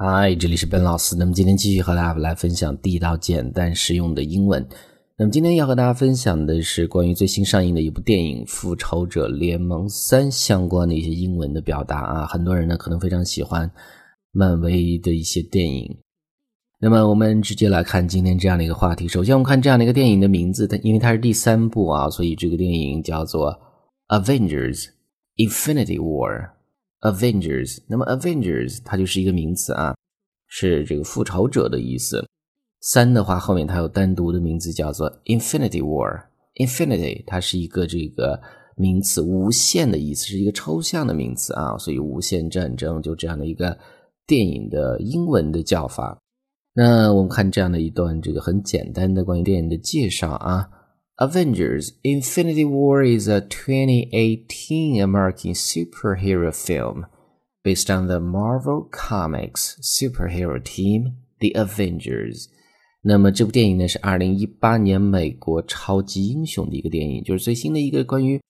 嗨，这里是本老师。那么今天继续和大家来分享地道、简单、实用的英文。那么今天要和大家分享的是关于最新上映的一部电影《复仇者联盟三》相关的一些英文的表达啊。很多人呢可能非常喜欢漫威的一些电影。那么我们直接来看今天这样的一个话题。首先，我们看这样的一个电影的名字，它因为它是第三部啊，所以这个电影叫做《Avengers: Infinity War》。Avengers，那么 Avengers 它就是一个名词啊，是这个复仇者的意思。三的话后面它有单独的名字叫做 Infinity War。Infinity 它是一个这个名词，无限的意思，是一个抽象的名词啊，所以无限战争就这样的一个电影的英文的叫法。那我们看这样的一段这个很简单的关于电影的介绍啊。Avengers Infinity War is a 2018 American superhero film based on the Marvel Comics superhero team, The Avengers. 那么这部电影呢是二零一八年美国超级英雄的一个电影，就是最新的一个关于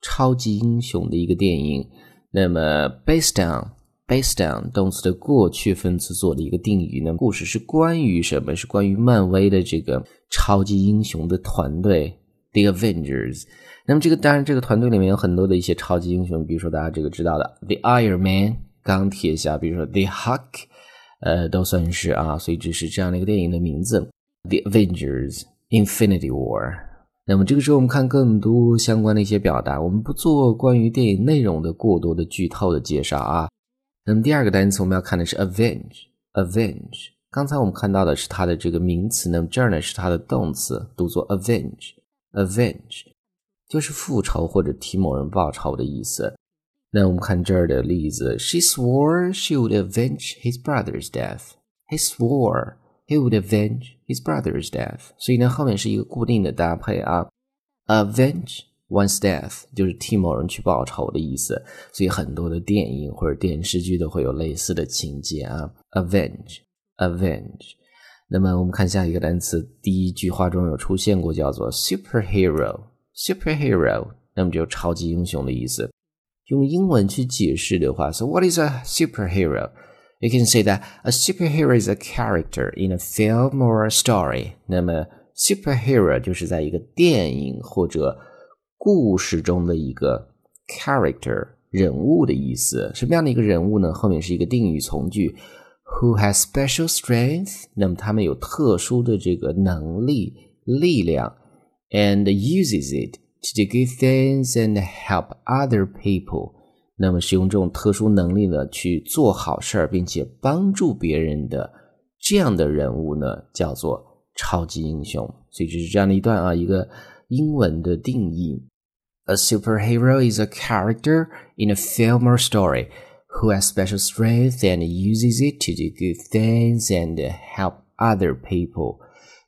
超级英雄的一个电影。那么 based on based on 动词的过去分词做的一个定语呢？故事是关于什么？是关于漫威的这个超级英雄的团队，The Avengers。那么这个当然，这个团队里面有很多的一些超级英雄，比如说大家这个知道的 The Iron Man 钢铁侠，比如说 The Hulk，呃，都算是啊。所以这是这样的一个电影的名字，The Avengers Infinity War。那么这个时候我们看更多相关的一些表达，我们不做关于电影内容的过多的剧透的介绍啊。那么第二个单词我们要看的是 avenge，avenge。刚才我们看到的是它的这个名词，那么这儿呢是它的动词，读作 avenge，avenge，就是复仇或者替某人报仇的意思。那我们看这儿的例子，She swore she would avenge his brother's death. He swore he would avenge his brother's death. 所以呢，后面是一个固定的搭配啊，avenge。 One's death 就是替某人去报仇的意思，所以很多的电影或者电视剧都会有类似的情节啊。Avenge，avenge。那么我们看下一个单词，第一句话中有出现过，叫做 superhero，superhero，那么就超级英雄的意思。用英文去解释的话，So what is a superhero? You can say that a superhero is a character in a film or a story。那么 superhero 就是在一个电影或者故事中的一个 character 人物的意思，什么样的一个人物呢？后面是一个定语从句，who has special strength，那么他们有特殊的这个能力、力量，and uses it to do good things and help other people，那么使用这种特殊能力呢去做好事儿，并且帮助别人的这样的人物呢，叫做超级英雄。所以这是这样的一段啊，一个英文的定义。A superhero is a character in a film or story who has special strength and uses it to do good things and help other people。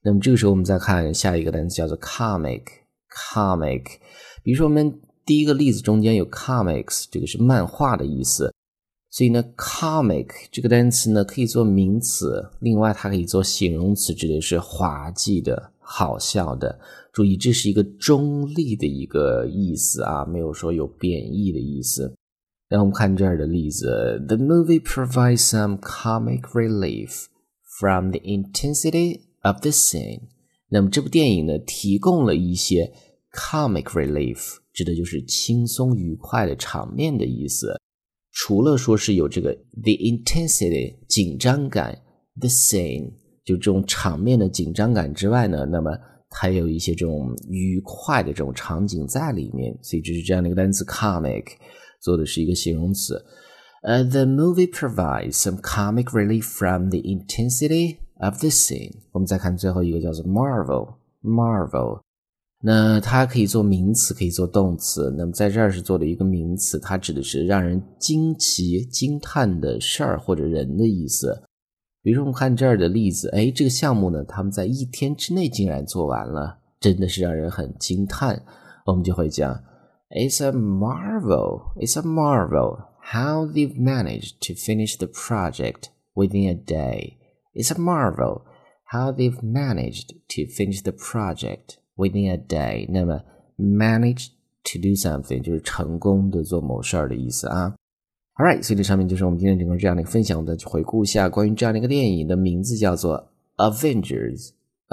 那么这个时候，我们再看下一个单词叫做 comic。comic，比如说我们第一个例子中间有 comics，这个是漫画的意思。所以呢，comic 这个单词呢可以做名词，另外它可以做形容词，指的是滑稽的、 好笑的。注意，这是一个中立的一个意思啊，没有说有贬义的意思。然后我们看这儿的例子：The movie provides some comic relief from the intensity of the scene。那么这部电影呢，提供了一些 comic relief，指的就是轻松愉快的场面的意思。除了说是有这个 the intensity 紧张感，the scene 就这种场面的紧张感之外呢，那么还有一些这种愉快的这种场景在里面，所以这是这样的一个单词 comic，做的是一个形容词。呃、，the movie provides some comic relief from the intensity of the scene。我们再看最后一个叫做 marvel，marvel，那它可以做名词，可以做动词。那么在这儿是做的一个名词，它指的是让人惊奇、惊叹的事儿或者人的意思。比如说，我们看这儿的例子，哎，这个项目呢，他们在一天之内竟然做完了，真的是让人很惊叹。我们就会讲，It's a marvel, it's a marvel how they've managed to finish the project within a day. It's a marvel how they've managed to finish the project within a day. 那么，manage to do something 就是成功的做某事儿的意思啊。Alright，所以这上面就是我们今天整个这样的一个分享的，去回顾一下关于这样的一个电影的名字叫做《Avengers》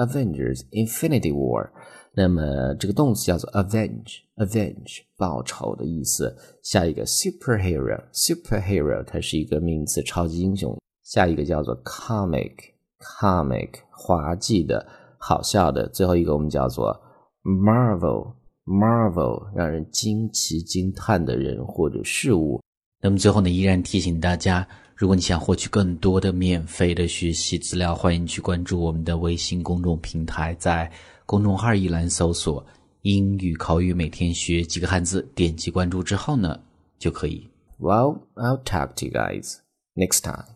，Avengers Infinity War。那么这个动词叫做 avenge，avenge 报仇的意思。下一个 superhero，superhero 它是一个名词，超级英雄。下一个叫做 comic，comic 滑稽的、好笑的。最后一个我们叫做 marvel，marvel 让人惊奇惊叹的人或者事物。那么最后呢，依然提醒大家，如果你想获取更多的免费的学习资料，欢迎去关注我们的微信公众平台，在公众号一栏搜索“英语口语每天学几个汉字”，点击关注之后呢，就可以。Well, I'll talk to you guys next time.